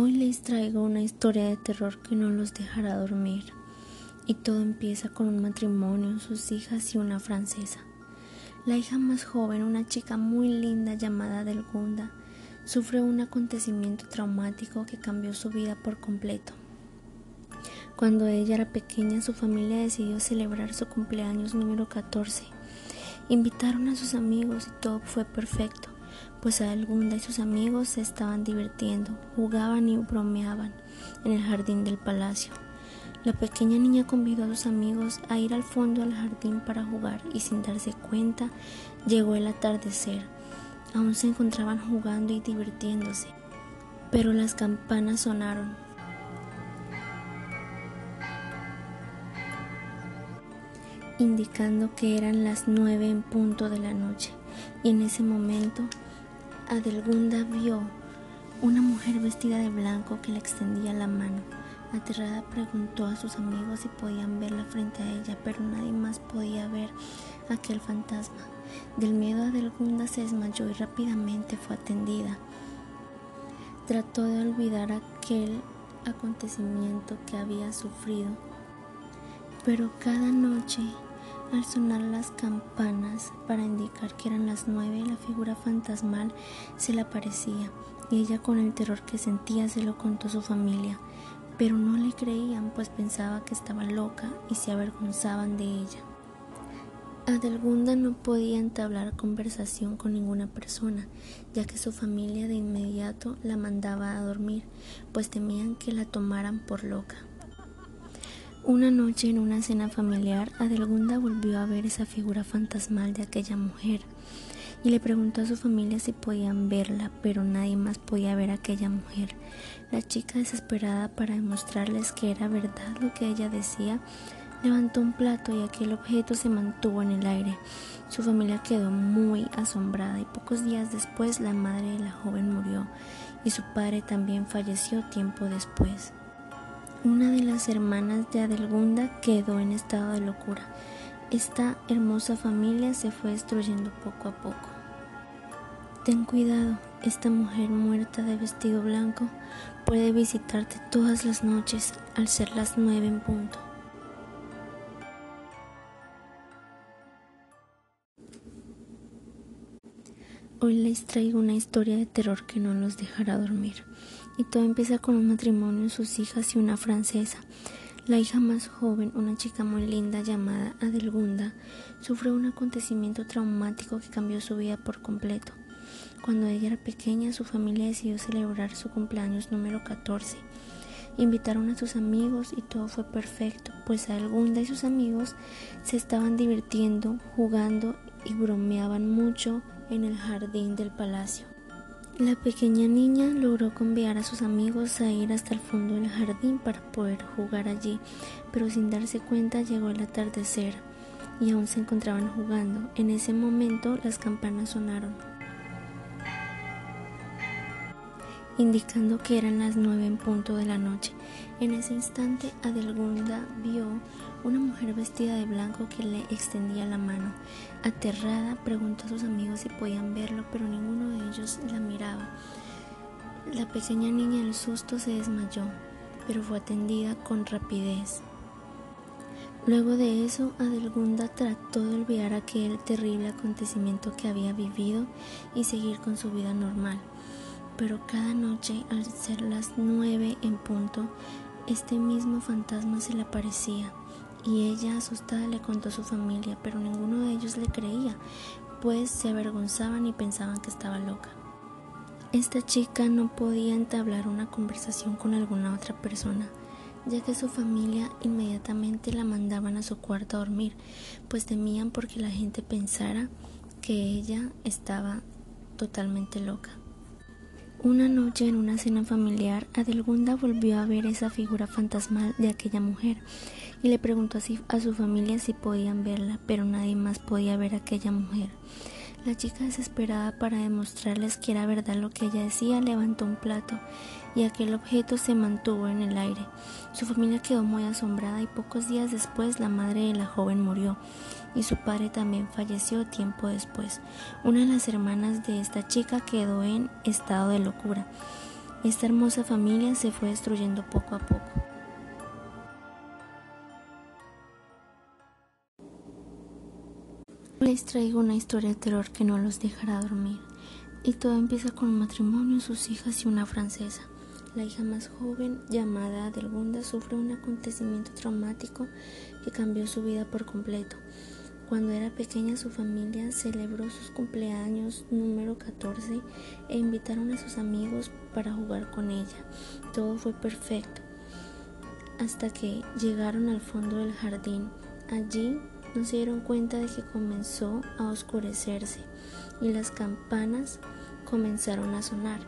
Hoy les traigo una historia de terror que no los dejará dormir. Y todo empieza con un matrimonio, sus hijas y una francesa. La hija más joven, una chica muy linda llamada Delgunda, sufre un acontecimiento traumático que cambió su vida por completo. Cuando ella era pequeña, su familia decidió celebrar su cumpleaños número 14. Invitaron a sus amigos y todo fue perfecto pues Adelgunda y sus amigos se estaban divirtiendo, jugaban y bromeaban en el jardín del palacio. La pequeña niña convidó a sus amigos a ir al fondo del jardín para jugar y sin darse cuenta llegó el atardecer. Aún se encontraban jugando y divirtiéndose, pero las campanas sonaron. indicando que eran las nueve en punto de la noche, y en ese momento Adelgunda vio una mujer vestida de blanco que le extendía la mano. Aterrada preguntó a sus amigos si podían verla frente a ella, pero nadie más podía ver aquel fantasma. Del miedo Adelgunda se desmayó y rápidamente fue atendida. Trató de olvidar aquel acontecimiento que había sufrido, pero cada noche al sonar las campanas para indicar que eran las nueve, la figura fantasmal se le aparecía y ella con el terror que sentía se lo contó a su familia, pero no le creían pues pensaba que estaba loca y se avergonzaban de ella. Adelgunda no podía entablar conversación con ninguna persona, ya que su familia de inmediato la mandaba a dormir, pues temían que la tomaran por loca. Una noche en una cena familiar, Adelgunda volvió a ver esa figura fantasmal de aquella mujer y le preguntó a su familia si podían verla, pero nadie más podía ver a aquella mujer. La chica, desesperada para demostrarles que era verdad lo que ella decía, levantó un plato y aquel objeto se mantuvo en el aire. Su familia quedó muy asombrada y pocos días después la madre de la joven murió y su padre también falleció tiempo después. Una de las hermanas de Adelgunda quedó en estado de locura. Esta hermosa familia se fue destruyendo poco a poco. Ten cuidado, esta mujer muerta de vestido blanco puede visitarte todas las noches al ser las nueve en punto. Hoy les traigo una historia de terror que no los dejará dormir. Y todo empieza con un matrimonio, sus hijas y una francesa. La hija más joven, una chica muy linda llamada Adelgunda, sufrió un acontecimiento traumático que cambió su vida por completo. Cuando ella era pequeña, su familia decidió celebrar su cumpleaños número 14. Invitaron a sus amigos y todo fue perfecto, pues Adelgunda y sus amigos se estaban divirtiendo, jugando y bromeaban mucho en el jardín del palacio. La pequeña niña logró conviar a sus amigos a ir hasta el fondo del jardín para poder jugar allí, pero sin darse cuenta llegó el atardecer y aún se encontraban jugando. En ese momento las campanas sonaron, indicando que eran las nueve en punto de la noche. En ese instante Adelgunda vio una mujer vestida de blanco que le extendía la mano. Aterrada, preguntó a sus amigos si podían verlo, pero ninguno de ellos la miraba. La pequeña niña en el susto se desmayó, pero fue atendida con rapidez. Luego de eso, Adelgunda trató de olvidar aquel terrible acontecimiento que había vivido y seguir con su vida normal. Pero cada noche, al ser las nueve en punto, este mismo fantasma se le aparecía y ella asustada le contó a su familia, pero ninguno de ellos le creía, pues se avergonzaban y pensaban que estaba loca. Esta chica no podía entablar una conversación con alguna otra persona, ya que su familia inmediatamente la mandaban a su cuarto a dormir, pues temían porque la gente pensara que ella estaba totalmente loca. Una noche en una cena familiar, Adelgunda volvió a ver esa figura fantasmal de aquella mujer y le preguntó así a su familia si podían verla, pero nadie más podía ver a aquella mujer. La chica desesperada para demostrarles que era verdad lo que ella decía levantó un plato y aquel objeto se mantuvo en el aire. Su familia quedó muy asombrada y pocos días después la madre de la joven murió y su padre también falleció tiempo después. Una de las hermanas de esta chica quedó en estado de locura Esta hermosa familia se fue destruyendo poco a poco. Les traigo una historia de terror que no los dejará dormir. Y todo empieza con un matrimonio, sus hijas y una francesa. La hija más joven, llamada Adelgunda, sufre un acontecimiento traumático que cambió su vida por completo. Cuando era pequeña su familia celebró sus cumpleaños número 14 e invitaron a sus amigos para jugar con ella. Todo fue perfecto hasta que llegaron al fondo del jardín. Allí no se dieron cuenta de que comenzó a oscurecerse y las campanas comenzaron a sonar,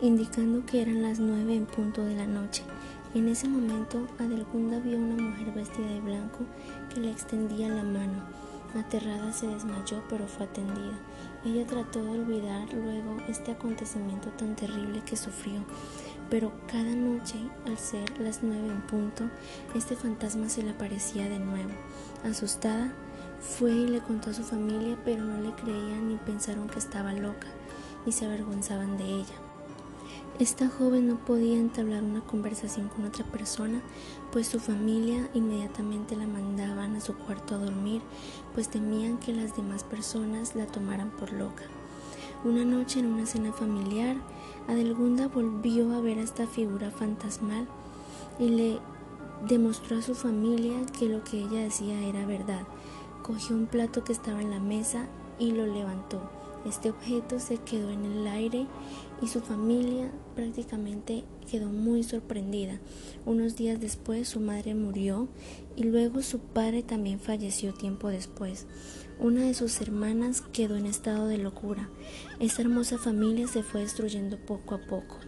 indicando que eran las nueve en punto de la noche. En ese momento, Adelgunda vio una mujer vestida de blanco que le extendía la mano. Aterrada se desmayó, pero fue atendida. Ella trató de olvidar luego este acontecimiento tan terrible que sufrió, pero cada noche, al ser las nueve en punto, este fantasma se le aparecía de nuevo. Asustada, fue y le contó a su familia, pero no le creían ni pensaron que estaba loca y se avergonzaban de ella. Esta joven no podía entablar una conversación con otra persona, pues su familia inmediatamente la mandaban a su cuarto a dormir, pues temían que las demás personas la tomaran por loca. Una noche en una cena familiar, Adelgunda volvió a ver a esta figura fantasmal y le demostró a su familia que lo que ella decía era verdad. Cogió un plato que estaba en la mesa y lo levantó. Este objeto se quedó en el aire y su familia prácticamente quedó muy sorprendida. Unos días después su madre murió y luego su padre también falleció tiempo después. Una de sus hermanas quedó en estado de locura. Esta hermosa familia se fue destruyendo poco a poco.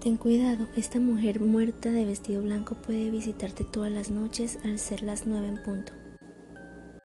Ten cuidado, esta mujer muerta de vestido blanco puede visitarte todas las noches al ser las nueve en punto.